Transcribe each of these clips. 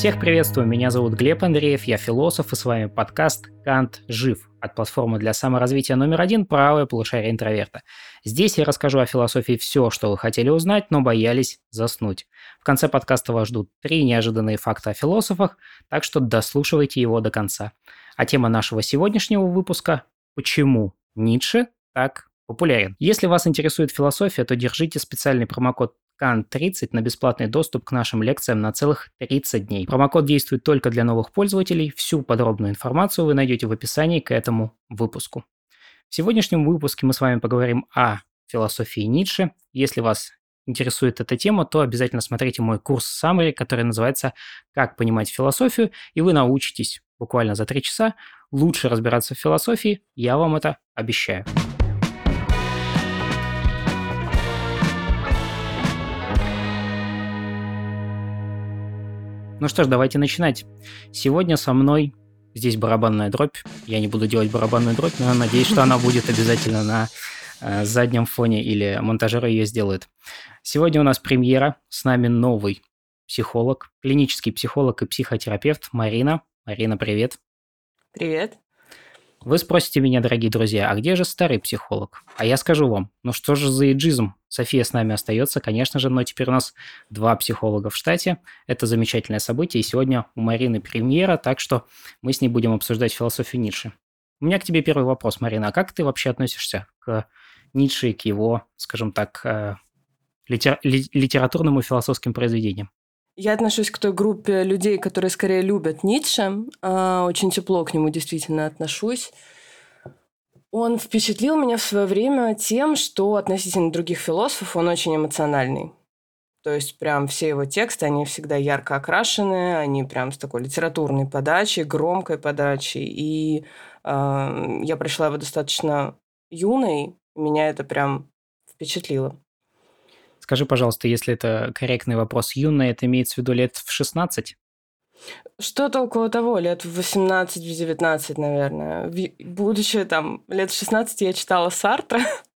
Всех приветствую, меня зовут Глеб Андреев, я философ, и с вами подкаст «Кант жив» от платформы для саморазвития номер один «Правое полушарие интроверта». Здесь я расскажу о философии все, что вы хотели узнать, но боялись заснуть. В конце подкаста вас ждут три неожиданные факта о философах, так что дослушивайте его до конца. А тема нашего сегодняшнего выпуска – «Почему Ницше так популярен. Если вас интересует философия, то держите специальный промокод CAN30 на бесплатный доступ к нашим лекциям на целых 30 дней. Промокод действует только для новых пользователей. Всю подробную информацию вы найдете в описании к этому выпуску. В сегодняшнем выпуске мы с вами поговорим о философии Ницше. Если вас интересует эта тема, то обязательно смотрите мой курс Summary, который называется «Как понимать философию», и вы научитесь буквально за три часа лучше разбираться в философии, я вам это обещаю. Ну что ж, давайте начинать. Сегодня со мной здесь барабанная дробь. Я не буду делать барабанную дробь, но надеюсь, что она будет обязательно на э, заднем фоне или монтажеры ее сделают. Сегодня у нас премьера. С нами новый психолог, клинический психолог и психотерапевт Марина. Марина, привет. Привет. Вы спросите меня, дорогие друзья, а где же старый психолог? А я скажу вам, ну что же за иджизм? София с нами остается, конечно же, но теперь у нас два психолога в штате. Это замечательное событие, и сегодня у Марины премьера, так что мы с ней будем обсуждать философию Ницше. У меня к тебе первый вопрос, Марина. А как ты вообще относишься к Ницше и к его, скажем так, э, литер- литературным и философским произведениям? Я отношусь к той группе людей, которые скорее любят Ницше. А, очень тепло к нему действительно отношусь. Он впечатлил меня в свое время тем, что относительно других философов он очень эмоциональный. То есть прям все его тексты, они всегда ярко окрашены, они прям с такой литературной подачей, громкой подачей. И э, я пришла его достаточно юной, меня это прям впечатлило. Скажи, пожалуйста, если это корректный вопрос, юная, это имеется в виду лет в 16? Что-то около того, лет в 18-19, наверное. Будучи там лет в 16 я читала Сартра,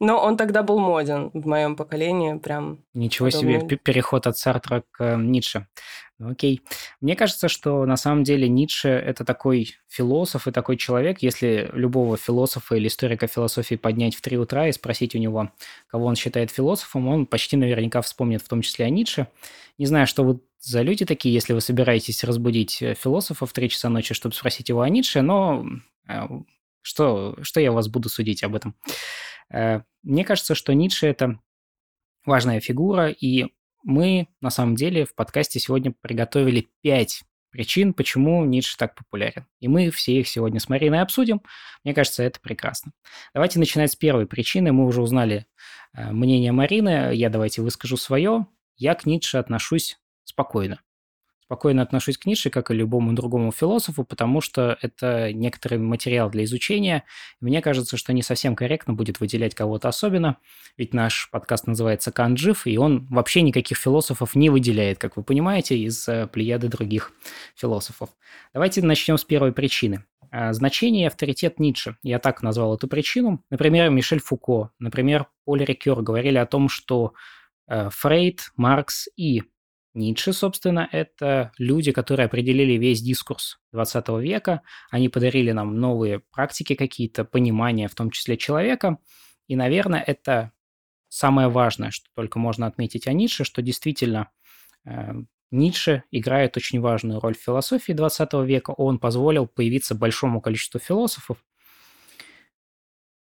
но он тогда был моден в моем поколении, прям. Ничего подобный. себе, переход от Сартра к э, Ницше. Ну, окей. Мне кажется, что на самом деле Ницше – это такой философ и такой человек, если любого философа или историка философии поднять в три утра и спросить у него, кого он считает философом, он почти наверняка вспомнит в том числе о Ницше. Не знаю, что вы за люди такие, если вы собираетесь разбудить э, философа в три часа ночи, чтобы спросить его о Ницше, но э, что, что я вас буду судить об этом? Э, мне кажется, что Ницше – это важная фигура, и мы на самом деле в подкасте сегодня приготовили пять причин, почему Ницше так популярен. И мы все их сегодня с Мариной обсудим. Мне кажется, это прекрасно. Давайте начинать с первой причины. Мы уже узнали э, мнение Марины. Я давайте выскажу свое. Я к Ницше отношусь спокойно спокойно отношусь к Ницше, как и любому другому философу, потому что это некоторый материал для изучения. Мне кажется, что не совсем корректно будет выделять кого-то особенно, ведь наш подкаст называется «Канджив», и он вообще никаких философов не выделяет, как вы понимаете, из э, плеяды других философов. Давайте начнем с первой причины. А, значение и авторитет Ницше. Я так назвал эту причину. Например, Мишель Фуко, например, Поль Рикер говорили о том, что э, Фрейд, Маркс и Ницше, собственно, это люди, которые определили весь дискурс 20 века. Они подарили нам новые практики какие-то, понимания, в том числе человека. И, наверное, это самое важное, что только можно отметить о Ницше, что действительно э, Ницше играет очень важную роль в философии 20 века. Он позволил появиться большому количеству философов.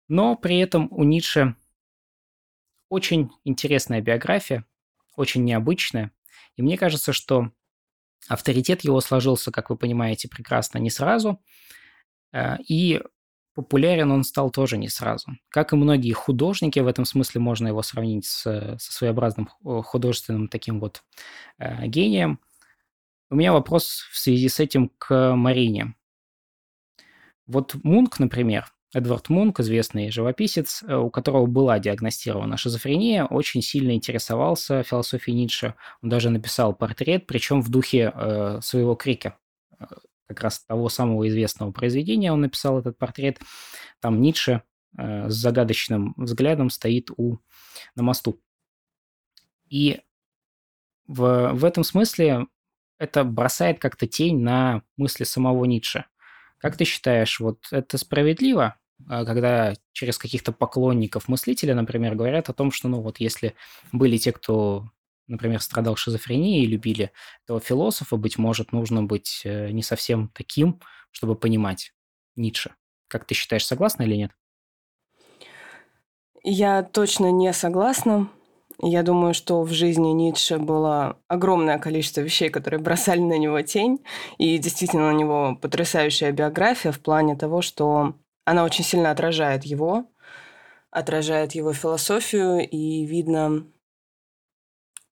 Но при этом у Ницше очень интересная биография, очень необычная. И мне кажется, что авторитет его сложился, как вы понимаете, прекрасно не сразу. Э, и популярен он стал тоже не сразу. Как и многие художники, в этом смысле можно его сравнить с, со своеобразным художественным таким вот э, гением. У меня вопрос в связи с этим к Марине. Вот Мунк, например, Эдвард Мунк, известный живописец, э, у которого была диагностирована шизофрения, очень сильно интересовался философией Ницше. Он даже написал портрет, причем в духе э, своего крика. Э, как раз того самого известного произведения он написал этот портрет. Там Ницше э, с загадочным взглядом стоит у, на мосту. И в, в этом смысле это бросает как-то тень на мысли самого Ницше. Как ты считаешь, вот это справедливо, когда через каких-то поклонников мыслителя, например, говорят о том, что, ну вот, если были те, кто, например, страдал шизофренией и любили этого философа, быть может, нужно быть э, не совсем таким, чтобы понимать Ницше. Как ты считаешь, согласна или нет? Я точно не согласна. Я думаю, что в жизни Ницше было огромное количество вещей, которые бросали на него тень. И действительно у него потрясающая биография в плане того, что она очень сильно отражает его, отражает его философию, и видно,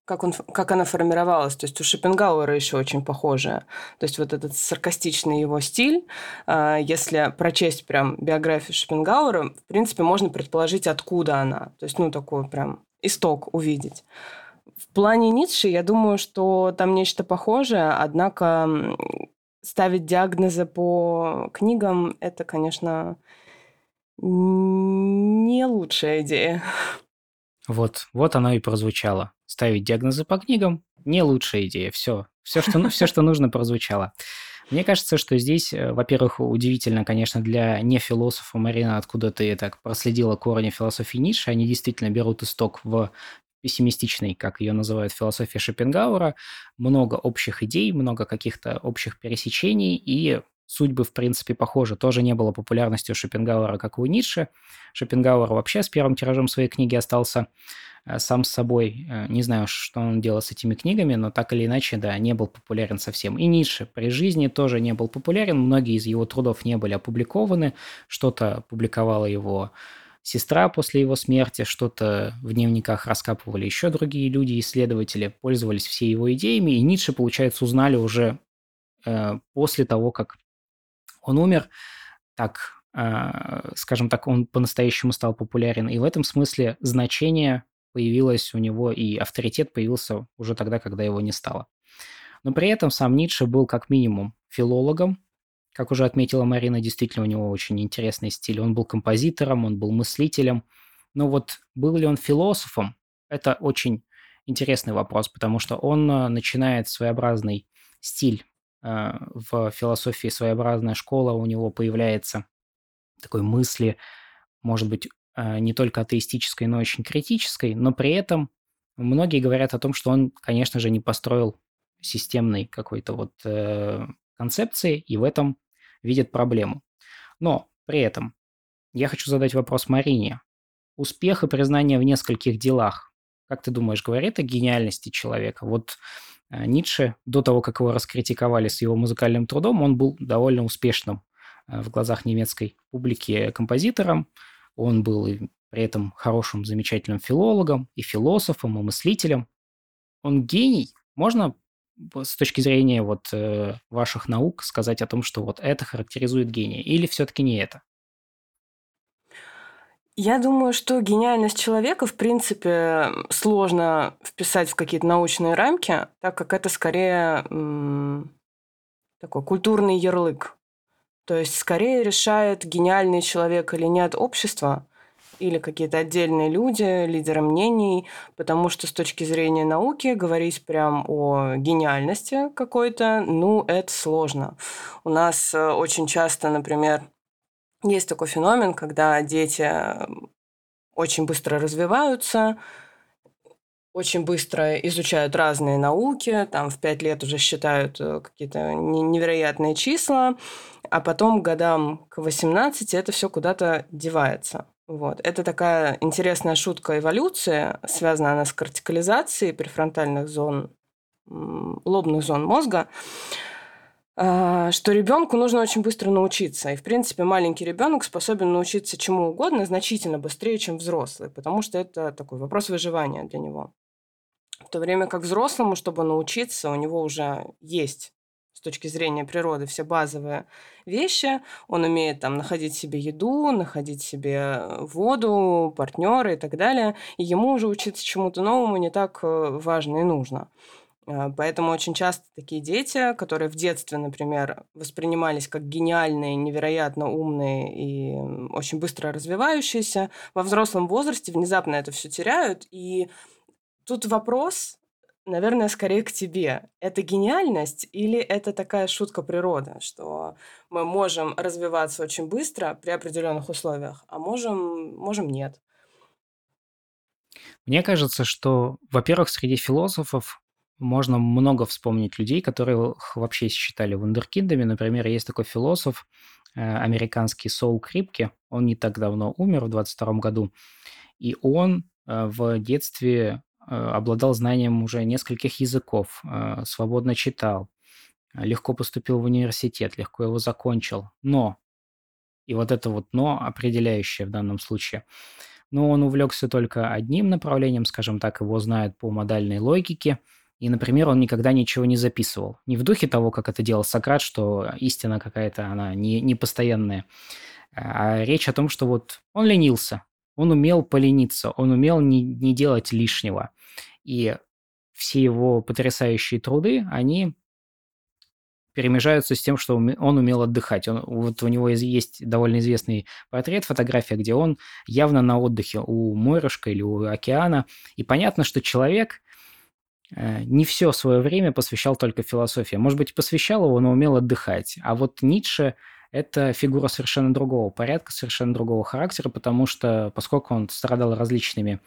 как, он, как она формировалась. То есть у Шопенгауэра еще очень похожая. То есть вот этот саркастичный его стиль, а, если прочесть прям биографию Шопенгауэра, в принципе, можно предположить, откуда она. То есть, ну, такой прям исток увидеть. В плане Ницше, я думаю, что там нечто похожее, однако ставить диагнозы по книгам – это, конечно, не лучшая идея. Вот, вот оно и прозвучало. Ставить диагнозы по книгам – не лучшая идея. Все, все, что, ну, все, что нужно, прозвучало. Мне кажется, что здесь, э, во-первых, удивительно, конечно, для нефилософа, Марина, откуда ты так проследила корни философии Ницше, они действительно берут исток в пессимистичной, как ее называют, философии Шопенгауэра, много общих идей, много каких-то общих пересечений, и судьбы, в принципе, похожи. Тоже не было популярности у Шопенгауэра, как у Ницше. Шопенгауэр вообще с первым тиражом своей книги остался э, сам с собой. Э, не знаю, что он делал с этими книгами, но так или иначе, да, не был популярен совсем. И Ницше при жизни тоже не был популярен. Многие из его трудов не были опубликованы. Что-то публиковало его сестра после его смерти, что-то в дневниках раскапывали еще другие люди, исследователи, пользовались все его идеями, и Ницше, получается, узнали уже э, после того, как он умер, так, э, скажем так, он по-настоящему стал популярен, и в этом смысле значение появилось у него, и авторитет появился уже тогда, когда его не стало. Но при этом сам Ницше был как минимум филологом, как уже отметила Марина, действительно у него очень интересный стиль. Он был композитором, он был мыслителем. Но вот был ли он философом, это очень интересный вопрос, потому что он э, начинает своеобразный стиль э, в философии, своеобразная школа у него появляется такой мысли, может быть, э, не только атеистической, но очень критической, но при этом многие говорят о том, что он, конечно же, не построил системной какой-то вот концепции, и в этом видят проблему. Но при этом я хочу задать вопрос Марине. Успех и признание в нескольких делах, как ты думаешь, говорит о гениальности человека? Вот э, Ницше, до того, как его раскритиковали с его музыкальным трудом, он был довольно успешным э, в глазах немецкой публики композитором. Он был и при этом хорошим, замечательным филологом, и философом, и мыслителем. Он гений? Можно с точки зрения вот э, ваших наук сказать о том, что вот это характеризует гения, или все-таки не это? Я думаю, что гениальность человека, в принципе, сложно вписать в какие-то научные рамки, так как это скорее такой культурный ярлык. То есть скорее решает гениальный человек или нет общество, или какие-то отдельные люди, лидеры мнений, потому что с точки зрения науки говорить прям о гениальности какой-то, ну, это сложно. У нас э, очень часто, например, есть такой феномен, когда дети очень быстро развиваются, очень быстро изучают разные науки, там в пять лет уже считают э, какие-то невероятные числа, а потом годам к 18 это все куда-то девается. Вот. Это такая интересная шутка эволюции. Связана она с кортикализацией префронтальных зон, лобных зон мозга а, что ребенку нужно очень быстро научиться. И, в принципе, маленький ребенок способен научиться чему угодно значительно быстрее, чем взрослый, потому что это такой вопрос выживания для него. В то время как взрослому, чтобы научиться, у него уже есть точки зрения природы все базовые вещи. Он умеет там находить себе еду, находить себе э, воду, партнера и так далее. И ему уже учиться чему-то новому не так э, важно и нужно. А, поэтому очень часто такие дети, которые в детстве, например, воспринимались как гениальные, невероятно умные и очень быстро развивающиеся, во взрослом возрасте внезапно это все теряют. И тут вопрос, наверное, скорее к тебе. Это гениальность или это такая шутка природы, что мы можем развиваться очень быстро при определенных условиях, а можем, можем нет? Мне кажется, что, во-первых, среди философов можно много вспомнить людей, которые вообще считали вундеркиндами. Например, есть такой философ э, американский Сол Крипке, он не так давно умер, в 22 году, и он э, в детстве обладал знанием уже нескольких языков, свободно читал, легко поступил в университет, легко его закончил. Но, и вот это вот «но» определяющее в данном случае – но он увлекся только одним направлением, скажем так, его знают по модальной логике, и, например, он никогда ничего не записывал. Не в духе того, как это делал Сократ, что истина какая-то, она не, не постоянная, а речь о том, что вот он ленился, он умел полениться, он умел не, не делать лишнего. И все его потрясающие труды, они перемежаются с тем, что он умел отдыхать. Он, вот у него есть довольно известный портрет, фотография, где он явно на отдыхе у морюшка или у океана. И понятно, что человек э, не все свое время посвящал только философии. Может быть, посвящал его, но умел отдыхать. А вот Ницше – это фигура совершенно другого порядка, совершенно другого характера, потому что, поскольку он страдал различными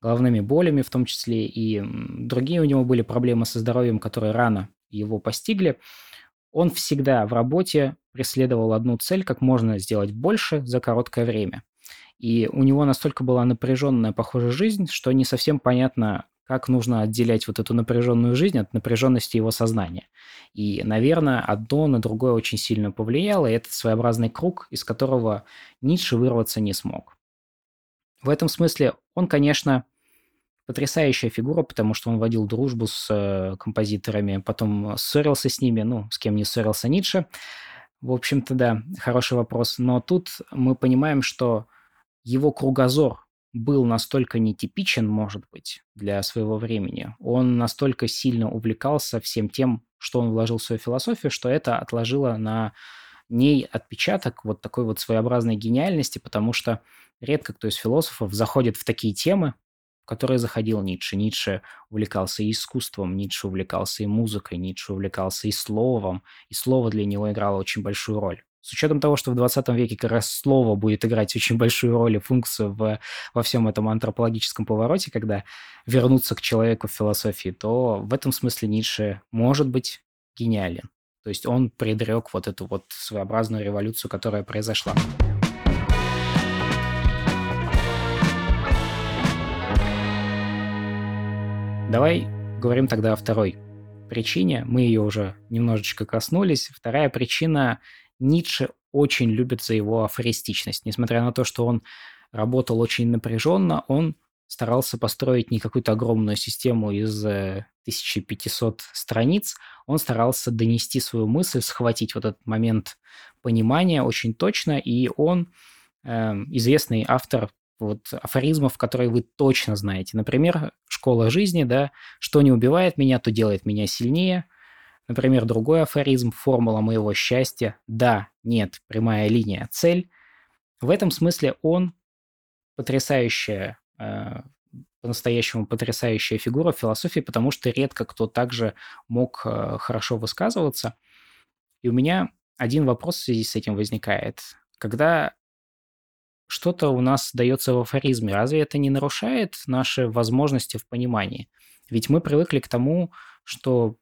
головными болями, в том числе и другие у него были проблемы со здоровьем, которые рано его постигли, он всегда в работе преследовал одну цель, как можно сделать больше за короткое время. И у него настолько была напряженная, похожая жизнь, что не совсем понятно, как нужно отделять вот эту напряженную жизнь от напряженности его сознания. И, наверное, одно на другое очень сильно повлияло, и это своеобразный круг, из которого Ницше вырваться не смог. В этом смысле он, конечно, потрясающая фигура, потому что он водил дружбу с э, композиторами, потом ссорился с ними, ну, с кем не ссорился Ницше. В общем-то, да, хороший вопрос. Но тут мы понимаем, что его кругозор был настолько нетипичен, может быть, для своего времени. Он настолько сильно увлекался всем тем, что он вложил в свою философию, что это отложило на ней отпечаток вот такой вот своеобразной гениальности, потому что редко кто из философов заходит в такие темы, в которые заходил Ницше. Ницше увлекался и искусством, Ницше увлекался и музыкой, Ницше увлекался и словом, и слово для него играло очень большую роль. С учетом того, что в 20 веке как раз слово будет играть очень большую роль и функцию в, во всем этом антропологическом повороте, когда вернуться к человеку в философии, то в этом смысле Ницше может быть гениален. То есть он предрек вот эту вот своеобразную революцию, которая произошла. Давай говорим тогда о второй причине. Мы ее уже немножечко коснулись. Вторая причина – Ницше очень любит за его афористичность. Несмотря на то, что он работал очень напряженно, он старался построить не какую-то огромную систему из 1500 э, страниц, он старался донести свою мысль, схватить вот этот момент понимания очень точно, и он э, известный автор вот афоризмов, которые вы точно знаете. Например, школа жизни, да, что не убивает меня, то делает меня сильнее. Например, другой афоризм, формула моего счастья, да, нет, прямая линия, цель. В этом смысле он потрясающая, э, по-настоящему потрясающая фигура в философии, потому что редко кто также мог э, хорошо высказываться. И у меня один вопрос в связи с этим возникает. Когда что-то у нас дается в афоризме. Разве это не нарушает наши возможности в понимании? Ведь мы привыкли к тому, что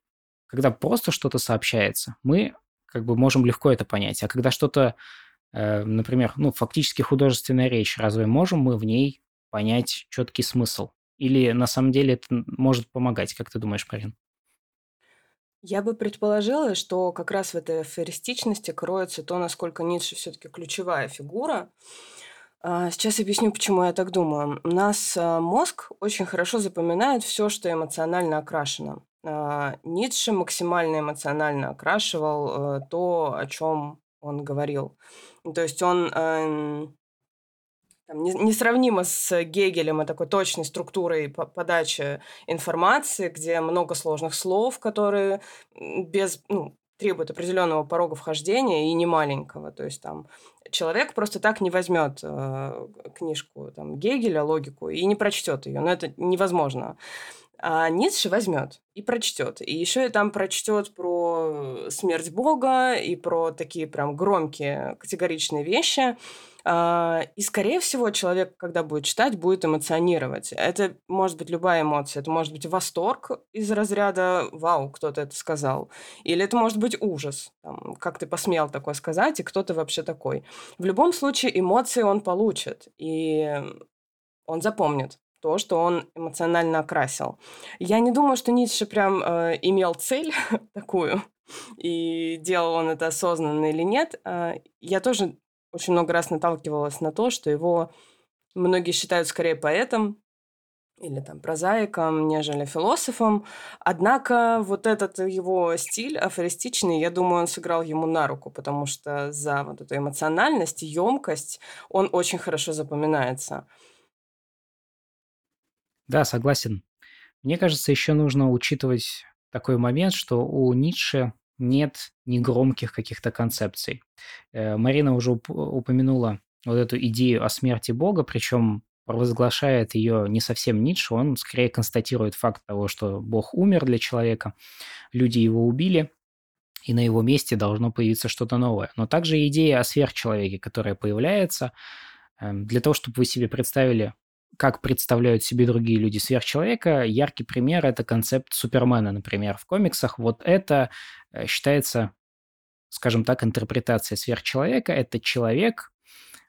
когда просто что-то сообщается, мы как бы можем легко это понять. А когда что-то, э, например, ну, фактически художественная речь, разве можем мы в ней понять четкий смысл? Или на самом деле это может помогать? Как ты думаешь, Марин? Я бы предположила, что как раз в этой афористичности кроется то, насколько Ницше все-таки ключевая фигура, а, сейчас объясню, почему я так думаю. У нас а, мозг очень хорошо запоминает все, что эмоционально окрашено. А, Ницше максимально эмоционально окрашивал э, то, о чем он говорил. То есть он эм, там, несравнимо с Гегелем и такой точной структурой подачи информации, где много сложных слов, которые без, ну, требует определенного порога вхождения и не маленького. То есть там человек просто так не возьмет э, книжку там, Гегеля, логику, и не прочтет ее. Но это невозможно. А Ницше возьмет и прочтет. И еще и там прочтет про смерть Бога и про такие прям громкие категоричные вещи. А, и, скорее всего, человек, когда будет читать, будет эмоционировать. Это может быть любая эмоция. Это может быть восторг из разряда «Вау, кто-то это сказал». Или это может быть ужас. Там, как ты посмел такое сказать, и кто ты вообще такой. В любом случае, эмоции он получит. И он запомнит то, что он эмоционально окрасил. Я не думаю, что Ницше прям э, имел цель такую, и делал он это осознанно или нет. Э, я тоже очень много раз наталкивалась на то, что его многие считают скорее поэтом или там прозаиком, нежели философом. Однако вот этот его стиль афористичный, я думаю, он сыграл ему на руку, потому что за вот эту эмоциональность, емкость он очень хорошо запоминается. Да, согласен. Мне кажется, еще нужно учитывать такой момент, что у Ницше нет негромких каких-то концепций. Э, Марина уже упомянула вот эту идею о смерти Бога, причем провозглашает ее не совсем Ницше, он скорее констатирует факт того, что Бог умер для человека, люди его убили, и на его месте должно появиться что-то новое. Но также идея о сверхчеловеке, которая появляется, эм, для того, чтобы вы себе представили, как представляют себе другие люди сверхчеловека, яркий пример – это концепт Супермена, например, в комиксах. Вот это Э, считается, скажем так, интерпретация сверхчеловека. Это человек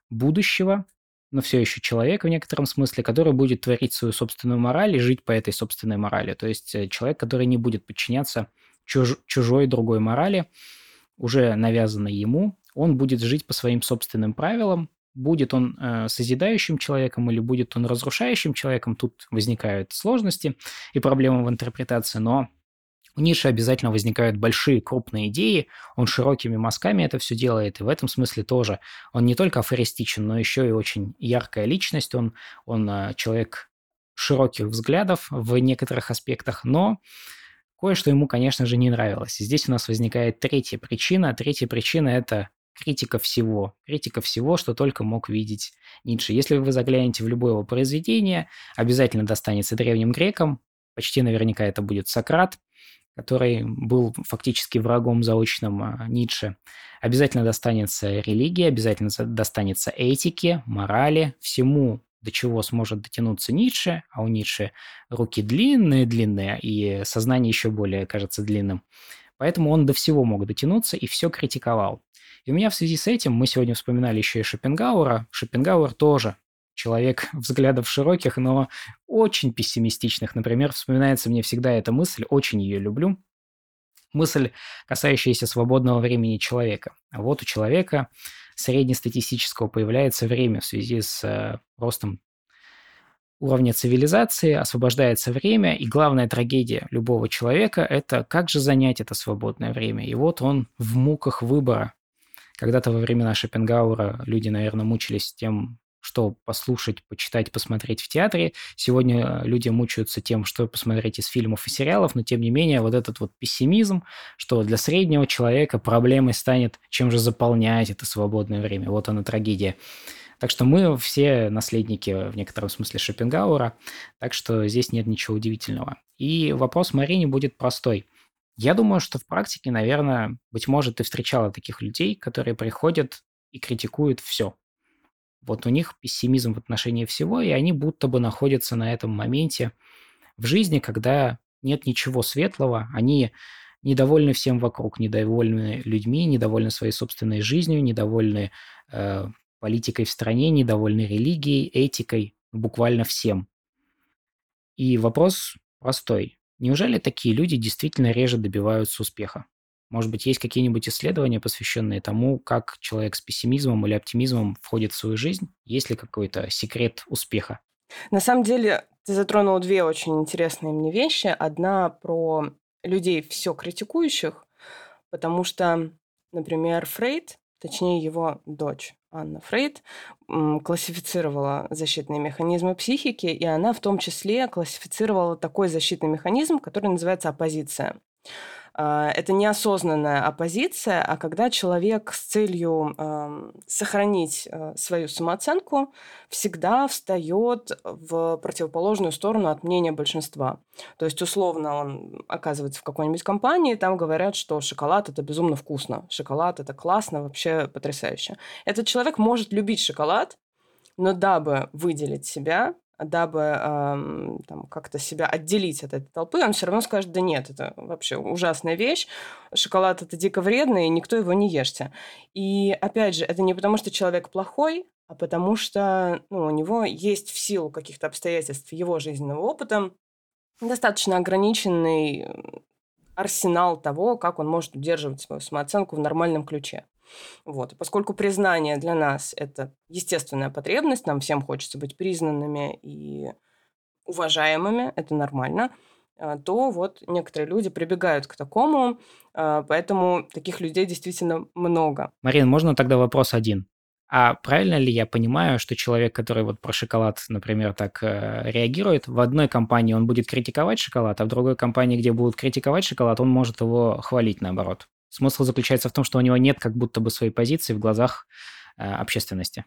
будущего, но все еще человек в некотором смысле, который будет творить свою собственную мораль и жить по этой собственной морали. То есть э, человек, который не будет подчиняться чуж- чужой другой морали, уже навязанной ему, он будет жить по своим собственным правилам, будет он э, созидающим человеком или будет он разрушающим человеком, тут возникают сложности и проблемы в интерпретации, но у Ницше обязательно возникают большие, крупные идеи, он широкими мазками это все делает, и в этом смысле тоже он не только афористичен, но еще и очень яркая личность, он, он а, человек широких взглядов в некоторых аспектах, но кое-что ему, конечно же, не нравилось. И здесь у нас возникает третья причина. Третья причина – это критика всего. Критика всего, что только мог видеть Ницше. Если вы заглянете в любое его произведение, обязательно достанется древним грекам, почти наверняка это будет Сократ – который был фактически врагом заочным а, Ницше. Обязательно достанется религия, обязательно достанется этике, морали, всему, до чего сможет дотянуться Ницше, а у Ницше руки длинные-длинные, и сознание еще более, кажется, длинным. Поэтому он до всего мог дотянуться и все критиковал. И у меня в связи с этим, мы сегодня вспоминали еще и Шопенгауэра, Шопенгауэр тоже человек взглядов широких, но очень пессимистичных. Например, вспоминается мне всегда эта мысль, очень ее люблю. Мысль, касающаяся свободного времени человека. А вот у человека среднестатистического появляется время в связи с э, ростом уровня цивилизации, освобождается время, и главная трагедия любого человека – это как же занять это свободное время. И вот он в муках выбора. Когда-то во времена Шопенгауэра люди, наверное, мучились тем, что послушать, почитать, посмотреть в театре. Сегодня э, люди мучаются тем, что посмотреть из фильмов и сериалов, но тем не менее вот этот вот пессимизм, что для среднего человека проблемой станет, чем же заполнять это свободное время. Вот она трагедия. Так что мы все наследники в некотором смысле Шопенгауэра, так что здесь нет ничего удивительного. И вопрос Марине будет простой. Я думаю, что в практике, наверное, быть может, ты встречала таких людей, которые приходят и критикуют все. Вот у них пессимизм в отношении всего, и они будто бы находятся на этом моменте в жизни, когда нет ничего светлого, они недовольны всем вокруг, недовольны людьми, недовольны своей собственной жизнью, недовольны э, политикой в стране, недовольны религией, этикой, буквально всем. И вопрос простой. Неужели такие люди действительно реже добиваются успеха? Может быть, есть какие-нибудь исследования, посвященные тому, как человек с пессимизмом или оптимизмом входит в свою жизнь? Есть ли какой-то секрет успеха? На самом деле, ты затронул две очень интересные мне вещи. Одна про людей все критикующих, потому что, например, Фрейд, точнее его дочь Анна Фрейд, классифицировала защитные механизмы психики, и она в том числе классифицировала такой защитный механизм, который называется оппозиция. А, это неосознанная оппозиция, а когда человек с целью э, сохранить э, свою самооценку всегда встает в противоположную сторону от мнения большинства. То есть, условно, он оказывается в какой-нибудь компании, там говорят, что шоколад это безумно вкусно, шоколад это классно, вообще потрясающе. Этот человек может любить шоколад, но дабы выделить себя, дабы там, как-то себя отделить от этой толпы, он все равно скажет, да нет, это вообще ужасная вещь, шоколад это дико вредно, и никто его не ешьте. И опять же, это не потому, что человек плохой, а потому что ну, у него есть в силу каких-то обстоятельств его жизненного опыта достаточно ограниченный арсенал того, как он может удерживать свою самооценку в нормальном ключе. Вот. И поскольку признание для нас– это естественная потребность, нам всем хочется быть признанными и уважаемыми, это нормально, а, то вот некоторые люди прибегают к такому, а, поэтому таких людей действительно много. Марин, можно тогда вопрос один? А правильно ли я понимаю, что человек, который вот про шоколад, например, так э, реагирует, в одной компании он будет критиковать шоколад, а в другой компании, где будут критиковать шоколад, он может его хвалить наоборот? Смысл заключается в том, что у него нет как будто бы своей позиции в глазах э, общественности.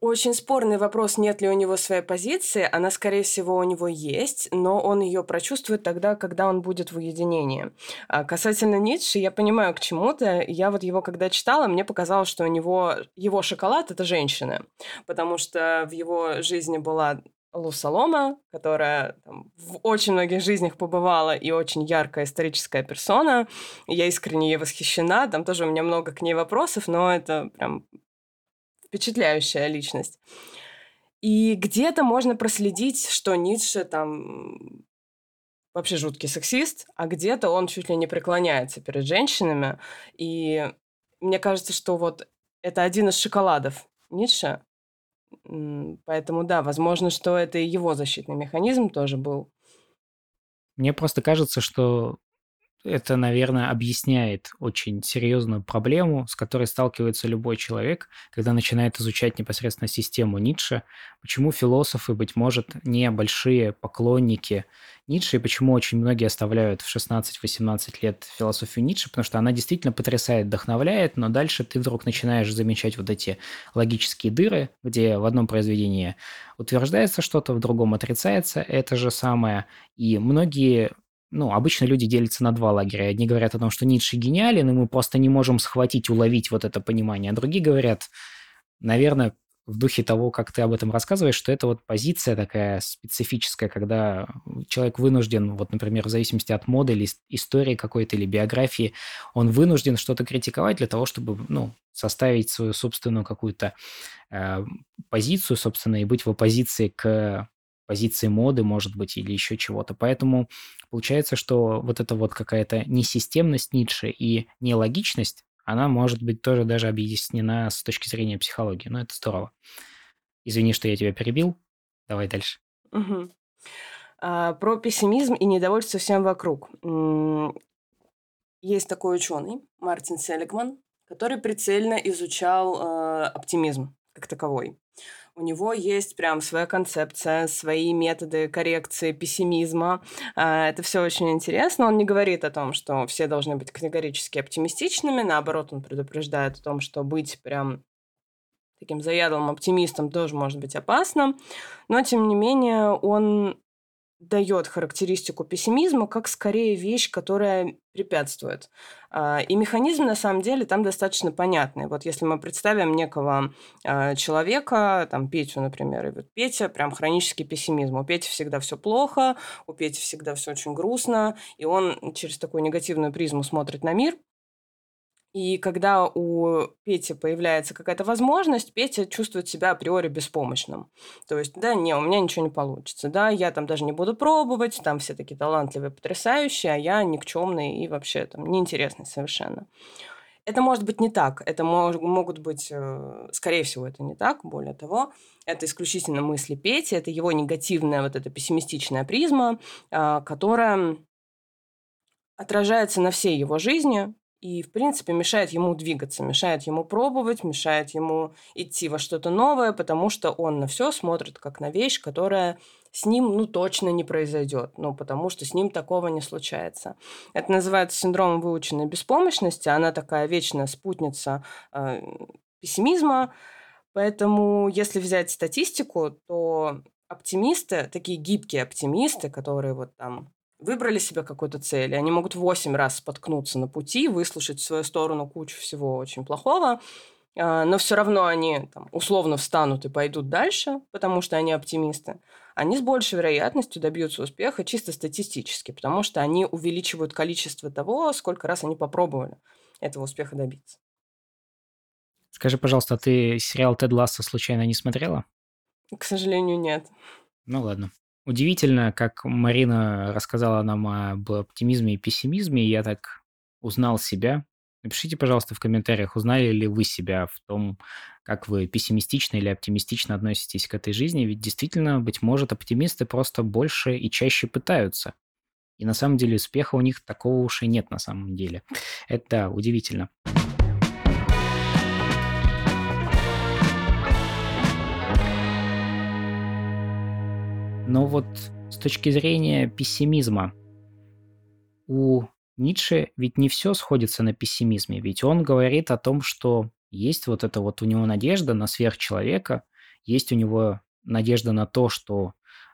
Очень спорный вопрос, нет ли у него своей позиции. Она, скорее всего, у него есть, но он ее прочувствует тогда, когда он будет в уединении. А касательно Ницше, я понимаю к чему-то. Я вот его когда читала, мне показалось, что у него его шоколад – это женщины, потому что в его жизни была Лу Салома, которая там, в очень многих жизнях побывала и очень яркая историческая персона. Я искренне ей восхищена. Там тоже у меня много к ней вопросов, но это прям впечатляющая личность. И где-то можно проследить, что Ницше там вообще жуткий сексист, а где-то он чуть ли не преклоняется перед женщинами. И мне кажется, что вот это один из шоколадов Ницше, Поэтому да, возможно, что это и его защитный механизм тоже был. Мне просто кажется, что это, наверное, объясняет очень серьезную проблему, с которой сталкивается любой человек, когда начинает изучать непосредственно систему Ницше. Почему философы, быть может, не большие поклонники Ницше, и почему очень многие оставляют в 16-18 лет философию Ницше, потому что она действительно потрясает, вдохновляет, но дальше ты вдруг начинаешь замечать вот эти логические дыры, где в одном произведении утверждается что-то, в другом отрицается это же самое, и многие ну, обычно люди делятся на два лагеря. Одни говорят о том, что Ницше гениален, и мы просто не можем схватить, уловить вот это понимание. А другие говорят, наверное, в духе того, как ты об этом рассказываешь, что это вот позиция такая специфическая, когда человек вынужден, вот, например, в зависимости от моды или истории какой-то, или биографии, он вынужден что-то критиковать для того, чтобы, ну, составить свою собственную какую-то э, позицию, собственно, и быть в оппозиции к позиции моды, может быть, или еще чего-то. Поэтому получается, что вот эта вот какая-то несистемность Ницше и нелогичность, она может быть тоже даже объяснена с точки зрения психологии. Ну, это здорово. Извини, что я тебя перебил. Давай дальше. Угу. А, про пессимизм и недовольство всем вокруг. Есть такой ученый, Мартин Селигман, который прицельно изучал э, оптимизм как таковой. У него есть прям своя концепция, свои методы коррекции пессимизма. А, это все очень интересно. Он не говорит о том, что все должны быть категорически оптимистичными. Наоборот, он предупреждает о том, что быть прям таким заядлым оптимистом тоже может быть опасно. Но, тем не менее, он дает характеристику пессимизма как скорее вещь, которая препятствует. А, и механизм, на самом деле, там достаточно понятный. Вот если мы представим некого а, человека, там Петю, например, и вот Петя прям хронический пессимизм. У Пети всегда все плохо, у Пети всегда все очень грустно, и он через такую негативную призму смотрит на мир – и когда у Пети появляется какая-то возможность, Петя чувствует себя априори беспомощным. То есть, да, не, у меня ничего не получится, да, я там даже не буду пробовать, там все такие талантливые, потрясающие, а я никчемный и вообще там неинтересный совершенно. Это может быть не так. Это мож, могут быть, э, скорее всего, это не так. Более того, это исключительно мысли Пети, это его негативная вот эта пессимистичная призма, а, которая отражается на всей его жизни, и, в принципе, мешает ему двигаться, мешает ему пробовать, мешает ему идти во что-то новое, потому что он на все смотрит как на вещь, которая с ним, ну, точно не произойдет, ну, потому что с ним такого не случается. Это называется синдромом выученной беспомощности, она такая вечная спутница э, пессимизма, поэтому если взять статистику, то оптимисты, такие гибкие оптимисты, которые вот там выбрали себе какую-то цель, и они могут восемь раз споткнуться на пути, выслушать в свою сторону кучу всего очень плохого, а, но все равно они там, условно встанут и пойдут дальше, потому что они оптимисты, они с большей вероятностью добьются успеха чисто статистически, потому что они увеличивают количество того, сколько раз они попробовали этого успеха добиться. Скажи, пожалуйста, а ты сериал «Тед Ласса» случайно не смотрела? К сожалению, нет. Ну ладно. Удивительно, как Марина рассказала нам об оптимизме и пессимизме, я так узнал себя. Напишите, пожалуйста, в комментариях, узнали ли вы себя в том, как вы пессимистично или оптимистично относитесь к этой жизни, ведь действительно, быть может, оптимисты просто больше и чаще пытаются. И на самом деле успеха у них такого уж и нет на самом деле. Это удивительно. Но вот с точки зрения пессимизма, у Ницше ведь не все сходится на пессимизме, ведь он говорит о том, что есть вот это вот у него надежда на сверхчеловека, есть у него надежда на то, что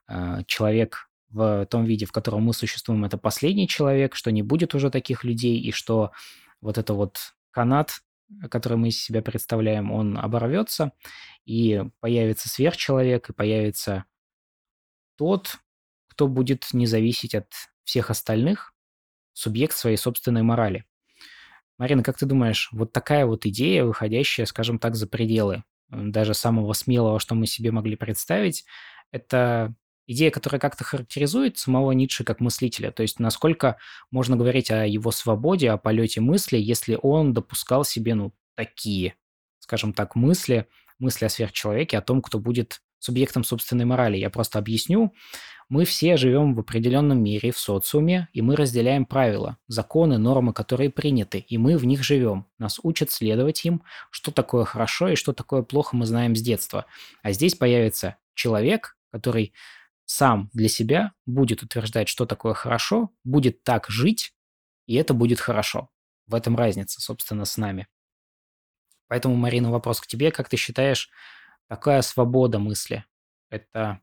э, человек в том виде, в котором мы существуем, это последний человек, что не будет уже таких людей, и что вот это вот канат, который мы из себя представляем, он оборвется, и появится сверхчеловек, и появится тот, кто будет не зависеть от всех остальных, субъект своей собственной морали. Марина, как ты думаешь, вот такая вот идея, выходящая, скажем так, за пределы даже самого смелого, что мы себе могли представить, это идея, которая как-то характеризует самого Ницше как мыслителя. То есть насколько можно говорить о его свободе, о полете мысли, если он допускал себе, ну, такие, скажем так, мысли, мысли о сверхчеловеке, о том, кто будет субъектом собственной морали. Я просто объясню. Мы все живем в определенном мире, в социуме, и мы разделяем правила, законы, нормы, которые приняты, и мы в них живем. Нас учат следовать им, что такое хорошо и что такое плохо мы знаем с детства. А здесь появится человек, который сам для себя будет утверждать, что такое хорошо, будет так жить, и это будет хорошо. В этом разница, собственно, с нами. Поэтому, Марина, вопрос к тебе. Как ты считаешь, такая свобода мысли, это,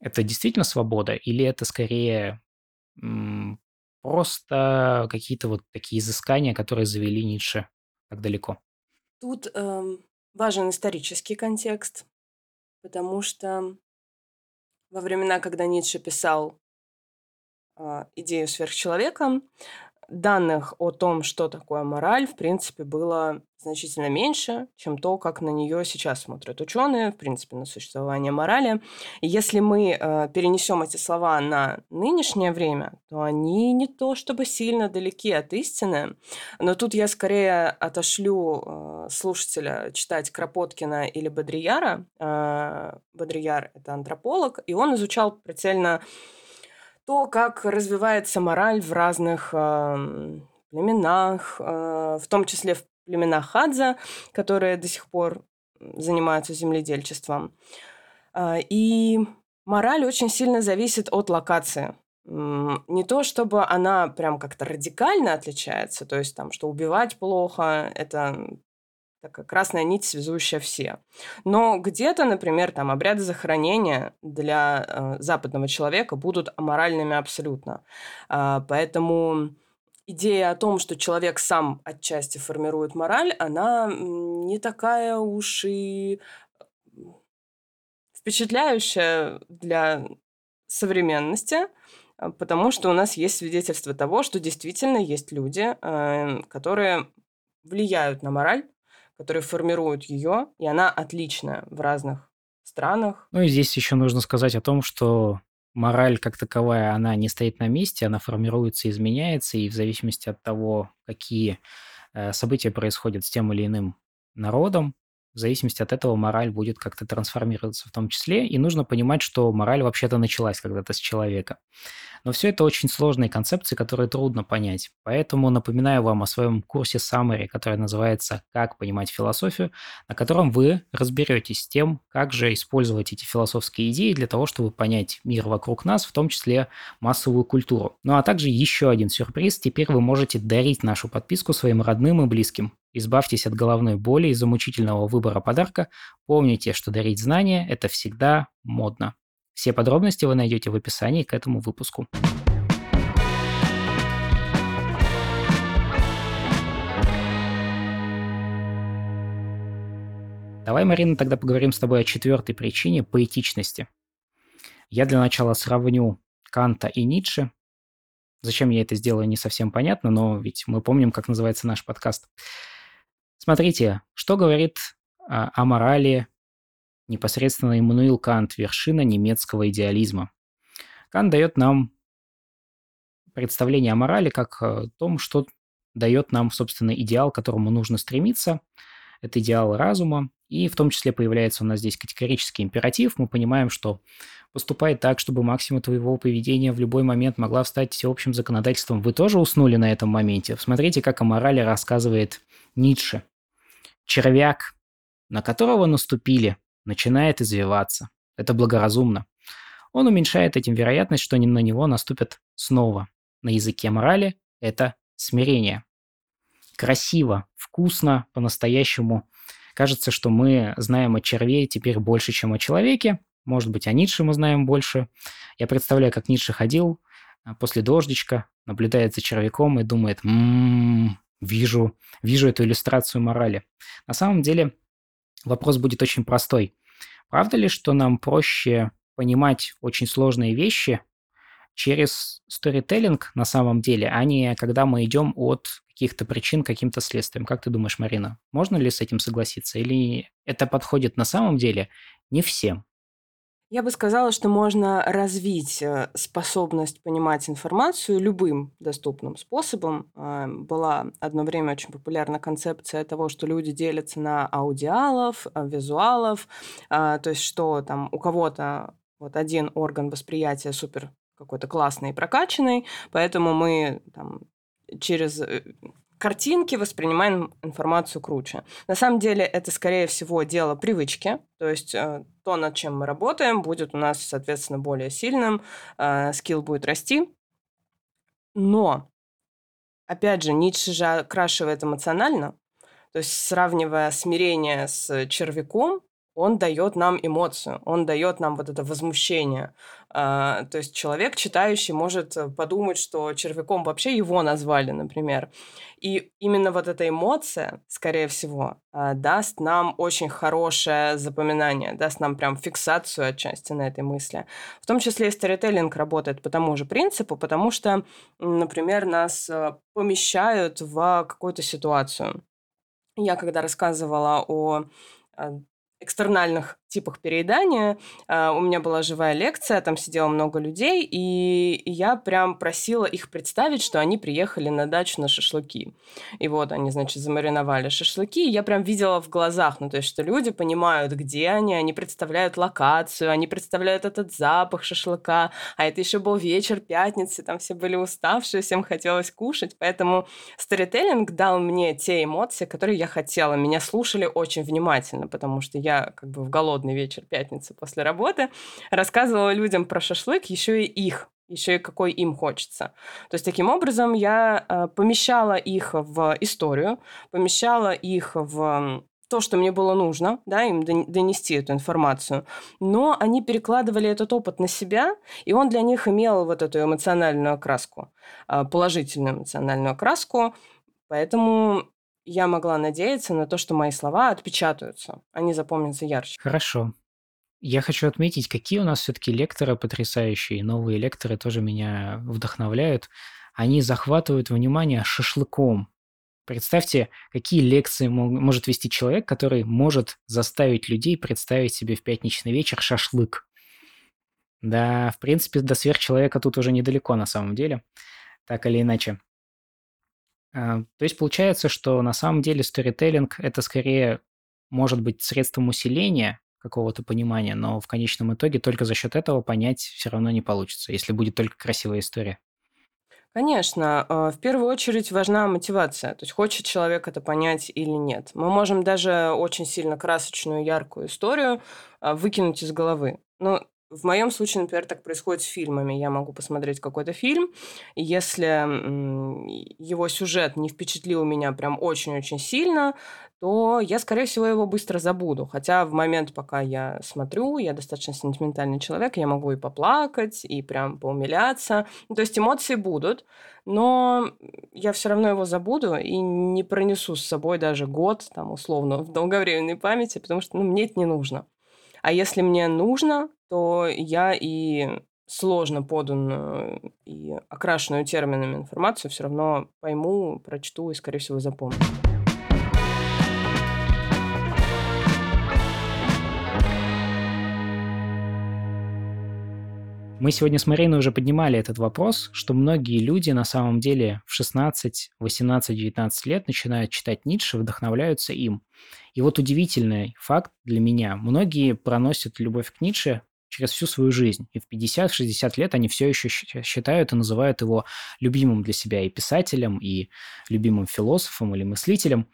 это действительно свобода или это скорее м, просто какие-то вот такие изыскания, которые завели Ницше так далеко? Тут эм, важен исторический контекст, потому что во времена, когда Ницше писал э, идею сверхчеловека, данных о том, что такое мораль, в принципе, было значительно меньше, чем то, как на нее сейчас смотрят ученые, в принципе, на существование морали. И если мы э, перенесем эти слова на нынешнее время, то они не то чтобы сильно далеки от истины, но тут я скорее отошлю э, слушателя читать Кропоткина или Бодрияра. Э, Бодрияр – это антрополог, и он изучал прицельно то, как развивается мораль в разных э, племенах, э, в том числе в племенах Хадза, которые до сих пор занимаются земледельчеством. Э, и мораль очень сильно зависит от локации. Не то, чтобы она прям как-то радикально отличается, то есть там, что убивать плохо, это такая красная нить, связующая все. Но где-то, например, там обряды захоронения для э, западного человека будут аморальными абсолютно. Э, поэтому идея о том, что человек сам отчасти формирует мораль, она не такая уж и впечатляющая для современности, а, потому что у нас есть свидетельство того, что действительно есть люди, э, которые влияют на мораль которые формируют ее, и она отличная в разных странах. Ну и здесь еще нужно сказать о том, что мораль как таковая, она не стоит на месте, она формируется, изменяется, и в зависимости от того, какие э, события происходят с тем или иным народом, в зависимости от этого мораль будет как-то трансформироваться в том числе. И нужно понимать, что мораль вообще-то началась когда-то с человека. Но все это очень сложные концепции, которые трудно понять. Поэтому напоминаю вам о своем курсе Summary, который называется «Как понимать философию», на котором вы разберетесь с тем, как же использовать эти философские идеи для того, чтобы понять мир вокруг нас, в том числе массовую культуру. Ну а также еще один сюрприз. Теперь вы можете дарить нашу подписку своим родным и близким. Избавьтесь от головной боли из-за выбора подарка. Помните, что дарить знания – это всегда модно. Все подробности вы найдете в описании к этому выпуску. Давай, Марина, тогда поговорим с тобой о четвертой причине – поэтичности. Я для начала сравню Канта и Ницше. Зачем я это сделаю, не совсем понятно, но ведь мы помним, как называется наш подкаст. Смотрите, что говорит а, о морали непосредственно Иммануил Кант, вершина немецкого идеализма. Кант дает нам представление о морали как о том, что дает нам, собственно, идеал, к которому нужно стремиться. Это идеал разума, и в том числе появляется у нас здесь категорический императив. Мы понимаем, что поступает так, чтобы максима твоего поведения в любой момент могла встать всеобщим законодательством. Вы тоже уснули на этом моменте? Смотрите, как о морали рассказывает Ницше. Червяк, на которого наступили, начинает извиваться. Это благоразумно. Он уменьшает этим вероятность, что на него наступят снова. На языке морали это смирение. Красиво, вкусно, по-настоящему. Кажется, что мы знаем о черве теперь больше, чем о человеке. Может быть, о Ницше мы знаем больше. Я представляю, как Ницше ходил а, после дождичка, наблюдает за червяком и думает, м-м, вижу, вижу эту иллюстрацию морали. На самом деле вопрос будет очень простой. Правда ли, что нам проще понимать очень сложные вещи через сторителлинг на самом деле, а не когда мы идем от каких-то причин к каким-то следствиям? Как ты думаешь, Марина, можно ли с этим согласиться? Или это подходит на самом деле не всем? Я бы сказала, что можно развить э, способность понимать информацию любым доступным способом. А, была одно время очень популярна концепция того, что люди делятся на аудиалов, а, визуалов, а, то есть что там у кого-то вот один орган восприятия супер какой-то классный и прокачанный, поэтому мы там, через э, картинки воспринимаем информацию круче. На самом деле это, скорее всего, дело привычки. То есть э, то, над чем мы работаем, будет у нас, соответственно, более сильным, э, скилл будет расти. Но, опять же, Ницше же окрашивает эмоционально. То есть сравнивая смирение с червяком, он дает нам эмоцию, он дает нам вот это возмущение. А, то есть человек, читающий, может э, подумать, что червяком вообще его назвали, например. И именно вот эта эмоция, скорее всего, а, даст нам очень хорошее запоминание, даст нам прям фиксацию отчасти на этой мысли. В том числе и сторителлинг работает по тому же принципу, потому что, например, нас э, помещают в какую-то ситуацию. Я когда рассказывала о э, экстернальных типах переедания. А, у меня была живая лекция, там сидело много людей, и я прям просила их представить, что они приехали на дачу на шашлыки. И вот они, значит, замариновали шашлыки, и я прям видела в глазах, ну, то есть, что люди понимают, где они, они представляют локацию, они представляют этот запах шашлыка, а это еще был вечер пятницы, там все были уставшие, всем хотелось кушать, поэтому сторителлинг дал мне те эмоции, которые я хотела. Меня слушали очень внимательно, потому что я как бы в голодном холодный вечер пятницы после работы, рассказывала людям про шашлык, еще и их еще и какой им хочется. То есть таким образом я э, помещала их в историю, помещала их в то, что мне было нужно, да, им донести эту информацию, но они перекладывали этот опыт на себя, и он для них имел вот эту эмоциональную окраску, э, положительную эмоциональную окраску, поэтому я могла надеяться на то, что мои слова отпечатаются, они запомнятся ярче. Хорошо. Я хочу отметить, какие у нас все-таки лекторы потрясающие. Новые лекторы тоже меня вдохновляют. Они захватывают внимание шашлыком. Представьте, какие лекции может вести человек, который может заставить людей представить себе в пятничный вечер шашлык. Да, в принципе, до сверхчеловека тут уже недалеко на самом деле, так или иначе. А, то есть получается, что на самом деле сторителлинг– это скорее может быть средством усиления, какого-то понимания, но в конечном итоге только за счет этого понять все равно не получится, если будет только красивая история. Конечно, а, в первую очередь важна мотивация, то есть хочет человек это понять или нет. Мы можем даже очень сильно красочную, яркую историю а, выкинуть из головы. Но в моем случае, например, так происходит с фильмами. Я могу посмотреть какой-то фильм, и если его сюжет не впечатлил меня прям очень-очень сильно, то я, скорее всего, его быстро забуду. Хотя в момент, пока я смотрю, я достаточно сентиментальный человек, я могу и поплакать, и прям поумиляться. Ну, то есть эмоции будут, но я все равно его забуду и не пронесу с собой даже год, там, условно, в долговременной памяти, потому что ну, мне это не нужно. А если мне нужно, то я и сложно поданную и окрашенную терминами информацию все равно пойму, прочту и, скорее всего, запомню. Мы сегодня с Мариной уже поднимали этот вопрос, что многие люди на самом деле в 16, 18, 19 лет начинают читать Ницше, вдохновляются им. И вот удивительный факт для меня. Многие проносят любовь к Ницше через всю свою жизнь. И в 50-60 лет они все еще считают и называют его любимым для себя и писателем, и любимым философом или мыслителем.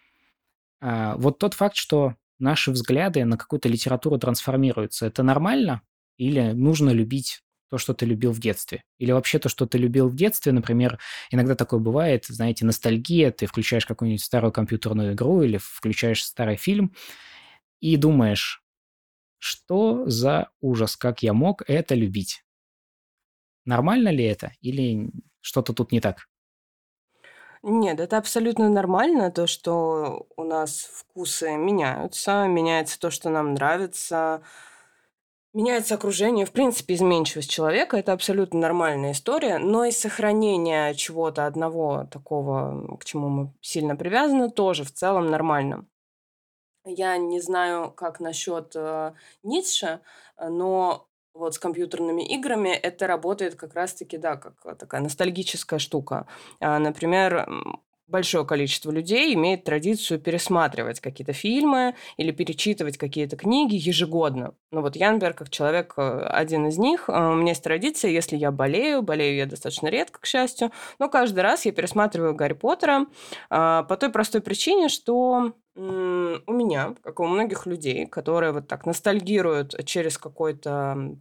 А вот тот факт, что наши взгляды на какую-то литературу трансформируются, это нормально? Или нужно любить то, что ты любил в детстве. Или вообще то, что ты любил в детстве, например, иногда такое бывает, знаете, ностальгия, ты включаешь какую-нибудь старую компьютерную игру или включаешь старый фильм и думаешь, что за ужас, как я мог это любить? Нормально ли это или что-то тут не так? Нет, это абсолютно нормально, то, что у нас вкусы меняются, меняется то, что нам нравится, Меняется окружение, в принципе, изменчивость человека– это абсолютно нормальная история, но и сохранение чего-то одного такого, к чему мы сильно привязаны, тоже в целом нормально. Я не знаю, как насчет э, Ницше, но вот с компьютерными играми это работает как раз-таки, да, как такая ностальгическая штука. А, например, большое количество людей имеет традицию пересматривать какие-то фильмы или перечитывать какие-то книги ежегодно. Ну вот я, например, как человек, э, один из них, э, у меня есть традиция, если я болею, болею я достаточно редко, к счастью, но каждый раз я пересматриваю Гарри Поттера а, по той простой причине, что у меня, как и у многих людей, которые вот так ностальгируют через какой-то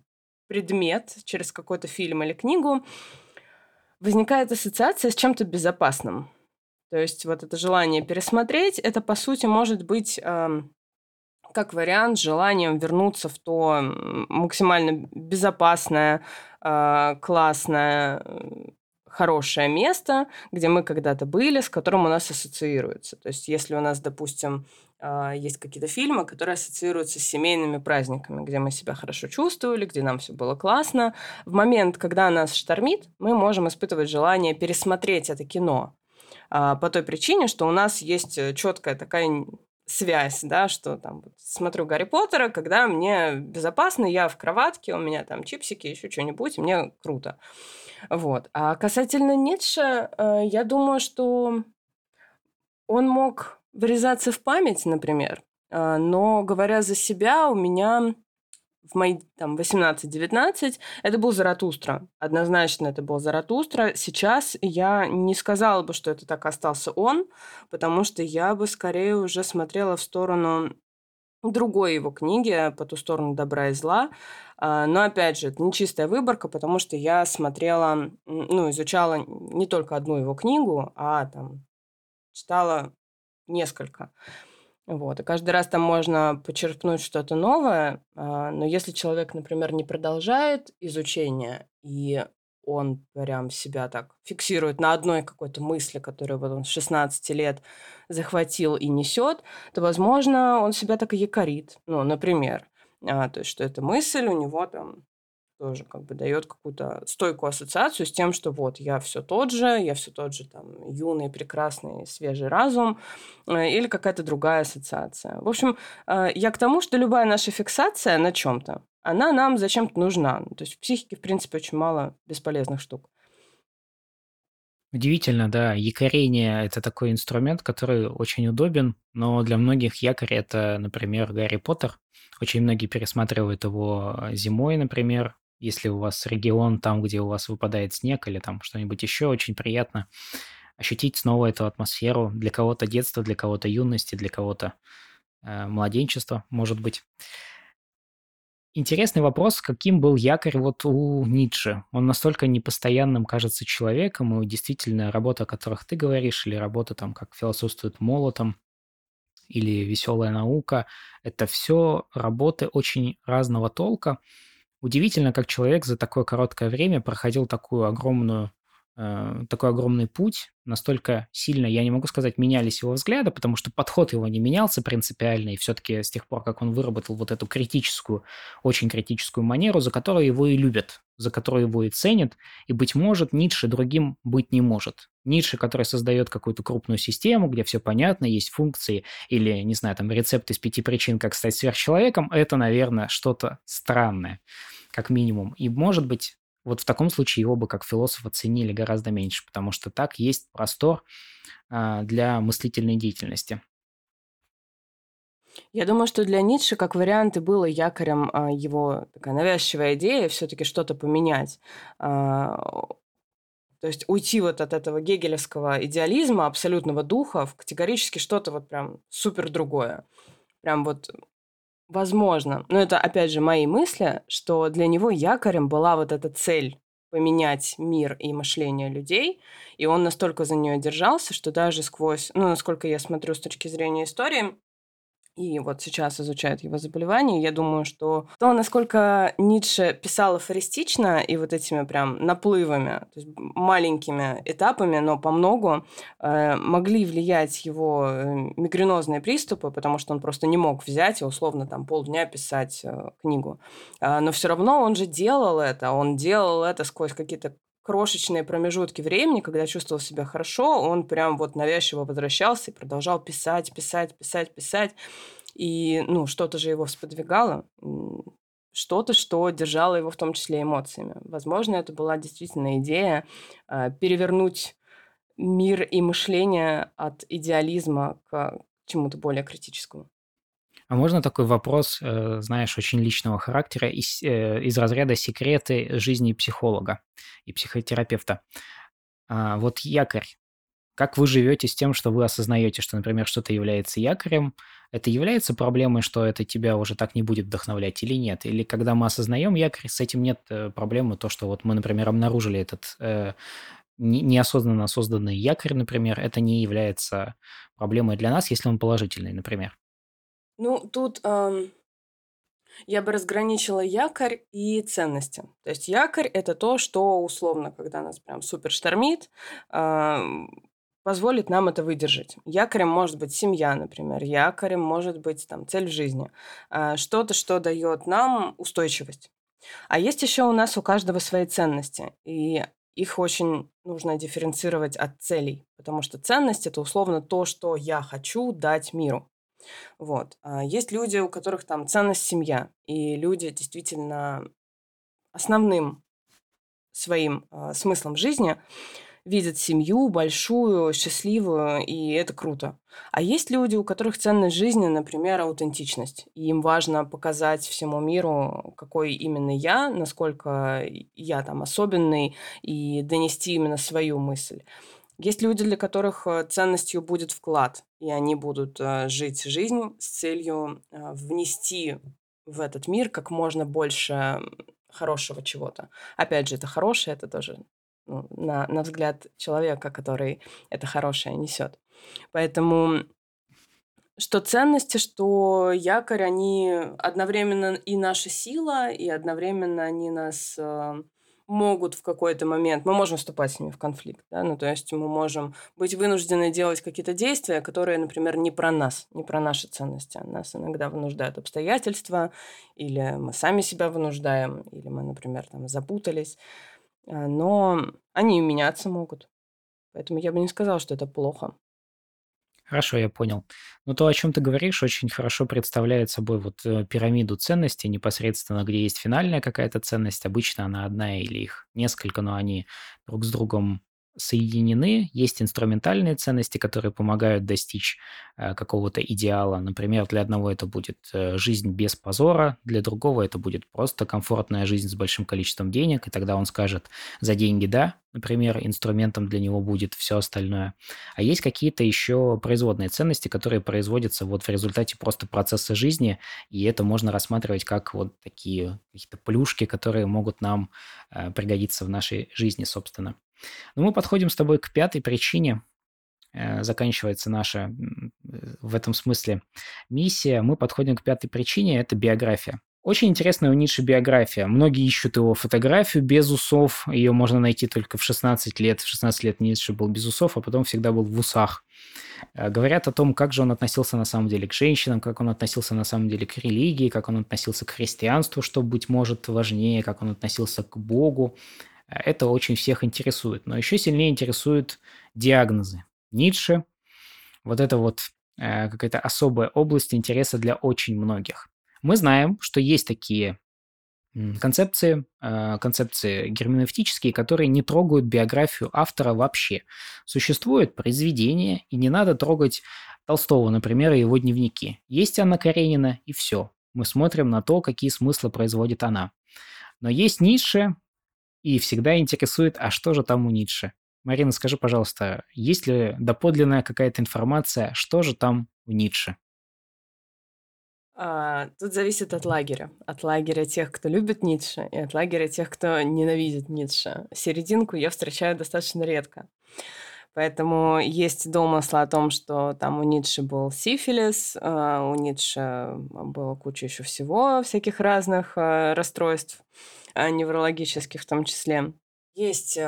предмет, через какой-то фильм или книгу, возникает ассоциация с чем-то безопасным. То есть вот это желание пересмотреть, это по сути может быть э, как вариант желанием вернуться в то максимально безопасное, э, классное, хорошее место, где мы когда-то были, с которым у нас ассоциируется. То есть если у нас, допустим, э, есть какие-то фильмы, которые ассоциируются с семейными праздниками, где мы себя хорошо чувствовали, где нам все было классно, в момент, когда нас штормит, мы можем испытывать желание пересмотреть это кино по той причине, что у нас есть э, четкая такая связь, да, что там смотрю Гарри Поттера, когда мне безопасно, я в кроватке, у меня там чипсики, еще что-нибудь, мне круто. Вот. А касательно Ницше, э, я думаю, что он мог врезаться в память, например, э, но говоря за себя, у меня в мои там 18-19 это был Заратустра. Однозначно это был Заратустра. Сейчас я не сказала бы, что это так остался он, потому что я бы скорее уже смотрела в сторону другой его книги «По ту сторону добра и зла». А, но, опять же, это не чистая выборка, потому что я смотрела, ну, изучала не только одну его книгу, а там читала несколько. Вот. И каждый раз там можно почерпнуть что-то новое, а, но если человек, например, не продолжает изучение, и он прям себя так фиксирует на одной какой-то мысли, которую вот он с 16 лет захватил и несет, то, возможно, он себя так и якорит. Ну, например, а, то есть, что эта мысль у него там тоже как бы дает какую-то стойкую ассоциацию с тем, что вот я все тот же, я все тот же там юный, прекрасный, свежий разум э, или какая-то другая ассоциация. В общем, э, я к тому, что любая наша фиксация на чем-то, она нам зачем-то нужна. То есть в психике, в принципе, очень мало бесполезных штук. Удивительно, да. Якорение- это такой инструмент, который очень удобен, но для многих якорь- это, например, Гарри Поттер. Очень многие пересматривают его э, зимой, например, если у вас регион там, где у вас выпадает снег или там что-нибудь еще, очень приятно ощутить снова эту атмосферу. Для кого-то детство, для кого-то юности, для кого-то э, младенчество, может быть. Интересный вопрос, каким был якорь вот у Ницше? Он настолько непостоянным кажется человеком, и действительно работа, о которых ты говоришь, или работа там, как философствует молотом, или веселая наука, это все работы очень разного толка. Удивительно, как человек за такое короткое время проходил такую огромную такой огромный путь, настолько сильно, я не могу сказать, менялись его взгляды, потому что подход его не менялся принципиально, и все-таки с тех пор, как он выработал вот эту критическую, очень критическую манеру, за которую его и любят, за которую его и ценят, и, быть может, Ницше другим быть не может. Ницше, который создает какую-то крупную систему, где все понятно, есть функции, или, не знаю, там, рецепт из пяти причин, как стать сверхчеловеком, это, наверное, что-то странное, как минимум. И, может быть, вот в таком случае его бы как философа ценили гораздо меньше, потому что так есть простор а, для мыслительной деятельности. Я думаю, что для Ницше как вариант и было якорем а, его такая навязчивая идея все-таки что-то поменять. А, то есть уйти вот от этого гегелевского идеализма, абсолютного духа, в категорически что-то вот прям супер другое. Прям вот Возможно. Но это, опять же, мои мысли, что для него якорем была вот эта цель поменять мир и мышление людей, и он настолько за нее держался, что даже сквозь, ну, насколько я смотрю с точки зрения истории, и вот сейчас изучают его заболевания. Я думаю, что то, насколько Ницше писал афористично и вот этими прям наплывами, то есть маленькими этапами, но по многу, э, могли влиять его э, мигренозные приступы, потому что он просто не мог взять и условно там полдня писать э, книгу. Э, но все равно он же делал это, он делал это сквозь какие-то крошечные промежутки времени, когда чувствовал себя хорошо, он прям вот навязчиво возвращался и продолжал писать, писать, писать, писать. И, ну, что-то же его сподвигало, что-то, что держало его в том числе эмоциями. Возможно, это была действительно идея э, перевернуть мир и мышление от идеализма к чему-то более критическому. А можно такой вопрос, э, знаешь, очень личного характера из, э, из разряда секреты жизни психолога и психотерапевта? А, вот якорь. Как вы живете с тем, что вы осознаете, что, например, что-то является якорем? Это является проблемой, что это тебя уже так не будет вдохновлять или нет? Или когда мы осознаем якорь, с этим нет э, проблемы, то, что вот мы, например, обнаружили этот э, неосознанно созданный якорь, например, это не является проблемой для нас, если он положительный, например. Ну, тут ам, я бы разграничила якорь и ценности. То есть якорь– это то, что условно, когда нас прям супер штормит, ам, позволит нам это выдержать. Якорем может быть семья, например. Якорем может быть там цель в жизни. А, Что-то, что дает нам устойчивость. А есть еще у нас у каждого свои ценности. И их очень нужно дифференцировать от целей. Потому что ценность– это условно то, что я хочу дать миру. Вот. А есть люди, у которых там ценность семья, и люди действительно основным своим а, смыслом жизни видят семью большую, счастливую, и это круто. А есть люди, у которых ценность жизни, например, аутентичность. И им важно показать всему миру, какой именно я, насколько я там особенный, и донести именно свою мысль. Есть люди, для которых э, ценностью будет вклад, и они будут э, жить жизнь с целью э, внести в этот мир как можно больше хорошего чего-то. Опять же, это хорошее, это тоже ну, на, на взгляд человека, который это хорошее несет. Поэтому что ценности, что якорь, они одновременно и наша сила, и одновременно они нас могут в какой-то момент, мы можем вступать с ними в конфликт, да, ну, то есть мы можем быть вынуждены делать какие-то действия, которые, например, не про нас, не про наши ценности, нас иногда вынуждают обстоятельства, или мы сами себя вынуждаем, или мы, например, там запутались, а, но они меняться могут. Поэтому я бы не сказала, что это плохо. Хорошо, я понял. Ну, то, о чем ты говоришь, очень хорошо представляет собой вот э, пирамиду ценностей непосредственно, где есть финальная какая-то ценность. Обычно она одна или их несколько, но они друг с другом соединены. Есть инструментальные ценности, которые помогают достичь э, какого-то идеала. Например, для одного это будет э, жизнь без позора, для другого это будет просто комфортная жизнь с большим количеством денег, и тогда он скажет «за деньги да», например, инструментом для него будет все остальное. А есть какие-то еще производные ценности, которые производятся вот в результате просто процесса жизни, и это можно рассматривать как вот такие какие-то плюшки, которые могут нам э, пригодиться в нашей жизни, собственно. Но мы подходим с тобой к пятой причине. Э, заканчивается наша в этом смысле миссия. Мы подходим к пятой причине – это биография. Очень интересная у Ницше биография. Многие ищут его фотографию без усов. Ее можно найти только в 16 лет. В 16 лет Ницше был без усов, а потом всегда был в усах. Э, говорят о том, как же он относился на самом деле к женщинам, как он относился на самом деле к религии, как он относился к христианству, что, быть может, важнее, как он относился к Богу. Это очень всех интересует. Но еще сильнее интересуют диагнозы. Ницше. Вот это вот э, какая-то особая область интереса для очень многих. Мы знаем, что есть такие концепции, э, концепции герменевтические, которые не трогают биографию автора вообще. Существует произведение, и не надо трогать Толстого, например, и его дневники. Есть Анна Каренина, и все. Мы смотрим на то, какие смыслы производит она. Но есть Ницше, и всегда интересует, а что же там у Ницше? Марина, скажи, пожалуйста, есть ли доподлинная какая-то информация, что же там у Ницше? А, тут зависит от лагеря. От лагеря тех, кто любит Ницше, и от лагеря тех, кто ненавидит Ницше. Серединку я встречаю достаточно редко. Поэтому есть домыслы о том, что там у Ницше был сифилис, а, у Ницше было куча еще всего, всяких разных а, расстройств. А, неврологических в том числе. Есть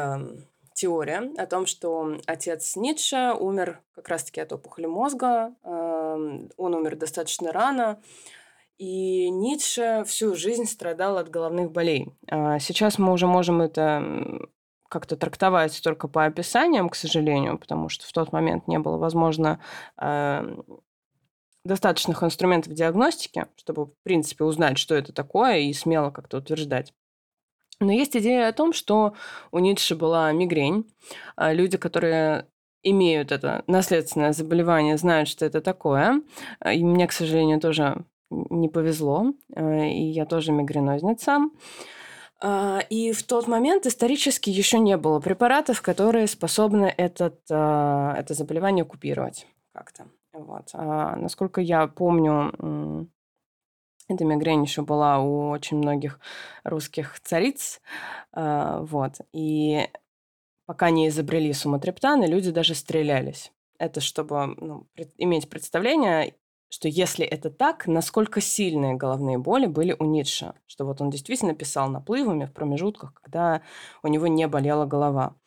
теория о том, что отец Ницше умер как раз-таки от опухоли мозга. Он умер достаточно рано. И Ницше всю жизнь страдал от головных болей. А сейчас мы уже можем это как-то трактовать только по описаниям, к сожалению, потому что в тот момент не было возможно эм, достаточных инструментов диагностики, чтобы, в принципе, узнать, что это такое, и смело как-то утверждать. Но есть идея о том, что у Ницше была мигрень. А люди, которые имеют это наследственное заболевание, знают, что это такое. А, и мне, к сожалению, тоже не повезло. А, и я тоже мигренозница. И в тот момент исторически еще не было препаратов, которые способны этот, это заболевание купировать как-то. Вот. Насколько я помню, эта мигрень еще была у очень многих русских цариц. А, вот. И пока не изобрели суматрептаны, люди даже стрелялись. Это чтобы ну, иметь представление, что если это так, насколько сильные головные боли были у Ницше. Что вот он действительно писал наплывами в промежутках, когда у него не болела голова.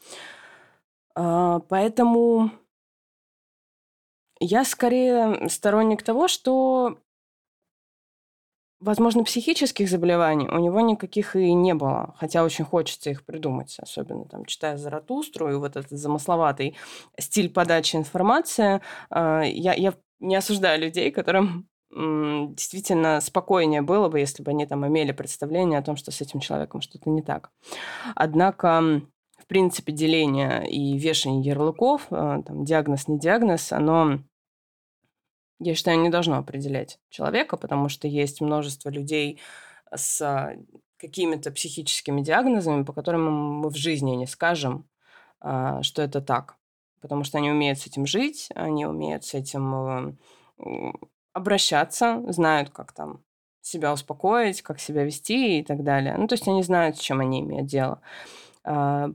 А, поэтому я скорее сторонник того, что Возможно, психических заболеваний у него никаких и не было, хотя очень хочется их придумать, особенно там читая Заратустру и вот этот замысловатый стиль подачи информации. А, я, я не осуждаю людей, которым действительно спокойнее было бы, если бы они там имели представление о том, что с этим человеком что-то не так. Однако, в принципе, деление и вешание ярлыков, а, там, диагноз, не диагноз, оно я считаю, не должно определять человека, потому что есть множество людей с какими-то психическими диагнозами, по которым мы в жизни не скажем, а, что это так. Потому что они умеют с этим жить, они умеют с этим э, обращаться, знают, как там себя успокоить, как себя вести и так далее. Ну, то есть они знают, с чем они имеют дело. А,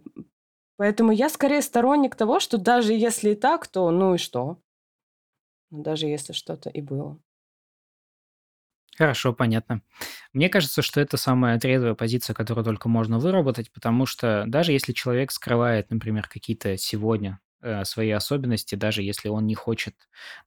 поэтому я скорее сторонник того, что даже если и так, то ну и что? даже если что-то и было. Хорошо, понятно. Мне кажется, что это самая трезвая позиция, которую только можно выработать, потому что даже если человек скрывает, например, какие-то сегодня свои особенности, даже если он не хочет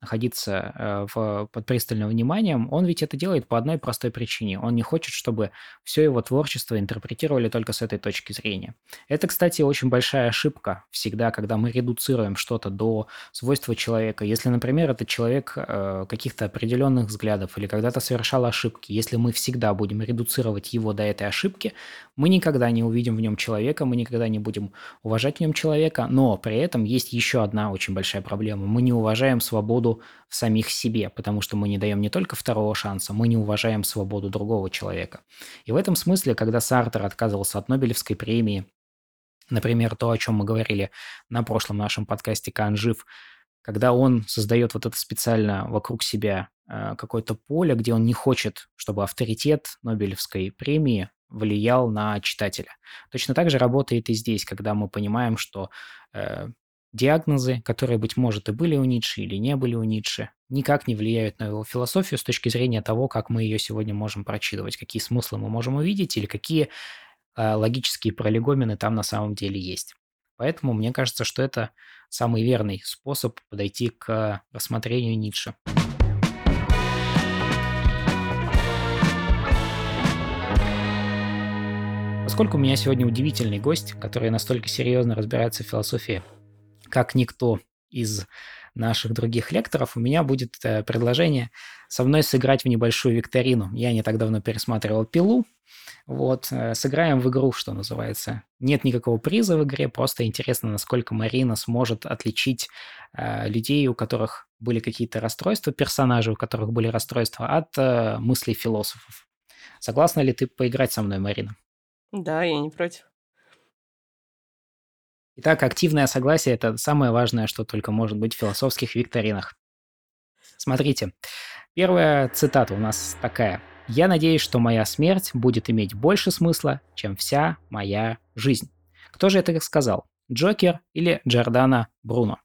находиться э, в, под пристальным вниманием, он ведь это делает по одной простой причине. Он не хочет, чтобы все его творчество интерпретировали только с этой точки зрения. Это, кстати, очень большая ошибка всегда, когда мы редуцируем что-то до свойства человека. Если, например, этот человек э, каких-то определенных взглядов или когда-то совершал ошибки, если мы всегда будем редуцировать его до этой ошибки, мы никогда не увидим в нем человека, мы никогда не будем уважать в нем человека, но при этом есть еще одна очень большая проблема. Мы не уважаем свободу самих себе, потому что мы не даем не только второго шанса, мы не уважаем свободу другого человека. И в этом смысле, когда Сартер отказывался от Нобелевской премии, например, то, о чем мы говорили на прошлом нашем подкасте «Кан жив», когда он создает вот это специально вокруг себя э, какое-то поле, где он не хочет, чтобы авторитет Нобелевской премии влиял на читателя. Точно так же работает и здесь, когда мы понимаем, что э, диагнозы, которые, быть может, и были у Ницше или не были у Ницше, никак не влияют на его философию с точки зрения того, как мы ее сегодня можем прочитывать, какие смыслы мы можем увидеть или какие э, логические пролегомены там на самом деле есть. Поэтому мне кажется, что это самый верный способ подойти к рассмотрению Ницше. Поскольку у меня сегодня удивительный гость, который настолько серьезно разбирается в философии, как никто из наших других лекторов, у меня будет э, предложение со мной сыграть в небольшую викторину. Я не так давно пересматривал «Пилу». Вот, э, сыграем в игру, что называется. Нет никакого приза в игре, просто интересно, насколько Марина сможет отличить э, людей, у которых были какие-то расстройства, персонажей, у которых были расстройства, от э, мыслей философов. Согласна ли ты поиграть со мной, Марина? Да, я не против. Итак, активное согласие – это самое важное, что только может быть в философских викторинах. Смотрите, первая цитата у нас такая. «Я надеюсь, что моя смерть будет иметь больше смысла, чем вся моя жизнь». Кто же это сказал? Джокер или Джордана Бруно?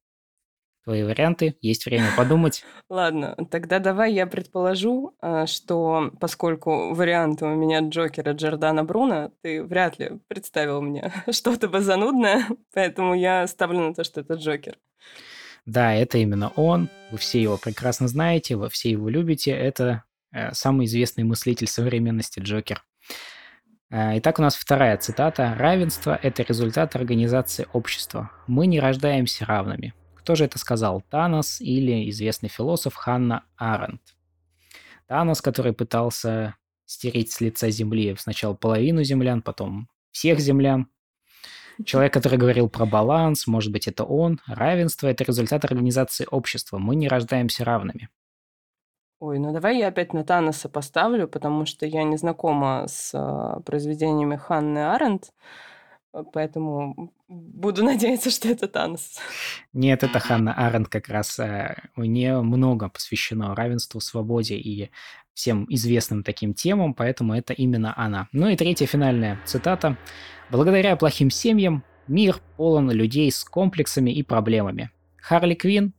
Твои варианты, есть время подумать. Ладно, тогда давай я предположу, а, что поскольку варианты у меня Джокера Джордана Бруно, ты вряд ли представил мне что-то бы занудное, поэтому я ставлю на то, что это Джокер. Да, это именно он. Вы все его прекрасно знаете, вы все его любите. Это э, самый известный мыслитель современности Джокер. Э, итак, у нас вторая цитата. «Равенство – это результат организации общества. Мы не рождаемся равными. Кто же это сказал? Танос или известный философ Ханна Аренд? Танос, который пытался стереть с лица земли сначала половину землян, потом всех землян. Человек, который говорил про баланс, может быть, это он. Равенство – это результат организации общества. Мы не рождаемся равными. Ой, ну давай я опять на Таноса поставлю, потому что я не знакома с э, произведениями Ханны Аренд. Э, поэтому буду надеяться, что это Танос. Нет, это Ханна Аренд как раз. Э, у нее много посвящено равенству, свободе и всем известным таким темам, поэтому это именно она. Ну и третья финальная цитата. «Благодаря плохим семьям мир полон людей с комплексами и проблемами. Харли Квин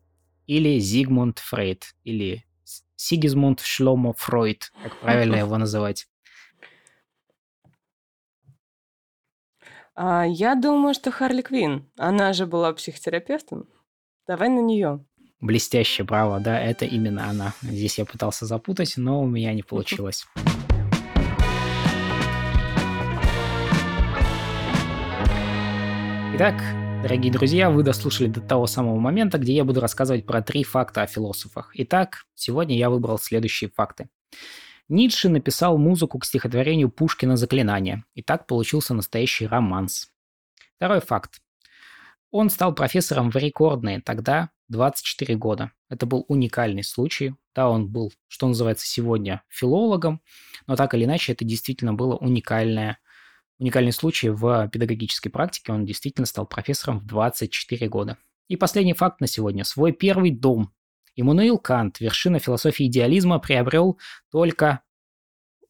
или Зигмунд Фрейд, или Сигизмунд Шломо Фройд, как правильно его называть. А, я думаю, что Харли Квин. Она же была психотерапевтом. Давай на нее. Блестяще, браво, да, это именно она. Здесь я пытался запутать, но у меня не получилось. Итак, дорогие друзья, вы дослушали до того самого момента, где я буду рассказывать про три факта о философах. Итак, сегодня я выбрал следующие факты. Ницше написал музыку к стихотворению Пушкина «Заклинание», и так получился настоящий романс. Второй факт. Он стал профессором в рекордные тогда 24 года. Это был уникальный случай. Да, он был, что называется, сегодня филологом, но так или иначе это действительно было уникальное, уникальный случай в педагогической практике. Он действительно стал профессором в 24 года. И последний факт на сегодня. Свой первый дом Иммануил Кант, вершина философии идеализма, приобрел только,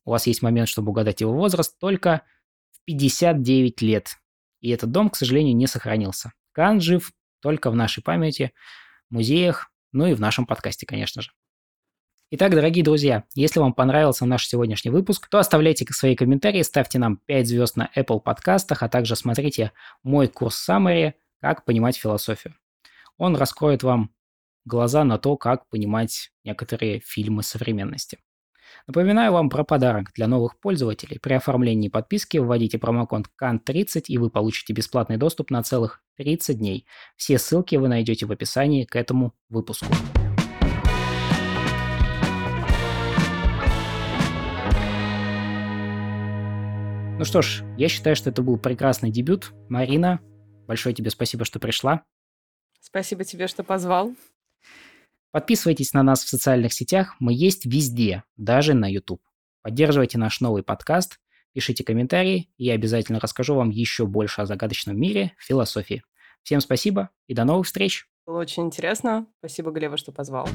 у вас есть момент, чтобы угадать его возраст, только в 59 лет. И этот дом, к сожалению, не сохранился. Кант жив только в нашей памяти, музеях, ну и в нашем подкасте, конечно же. Итак, дорогие друзья, если вам понравился наш сегодняшний выпуск, то оставляйте свои комментарии, ставьте нам 5 звезд на Apple подкастах, а также смотрите мой курс Summary «Как понимать философию». Он раскроет вам глаза на то, как понимать некоторые фильмы современности. Напоминаю вам про подарок для новых пользователей. При оформлении подписки вводите промокод CAN30 и вы получите бесплатный доступ на целых 30 дней. Все ссылки вы найдете в описании к этому выпуску. Ну что ж, я считаю, что это был прекрасный дебют. Марина, большое тебе спасибо, что пришла. Спасибо тебе, что позвал. Подписывайтесь на нас в социальных сетях, мы есть везде, даже на YouTube. Поддерживайте наш новый подкаст, пишите комментарии, и я обязательно расскажу вам еще больше о загадочном мире философии. Всем спасибо и до новых встреч! Было очень интересно. Спасибо, Глеба, что позвал.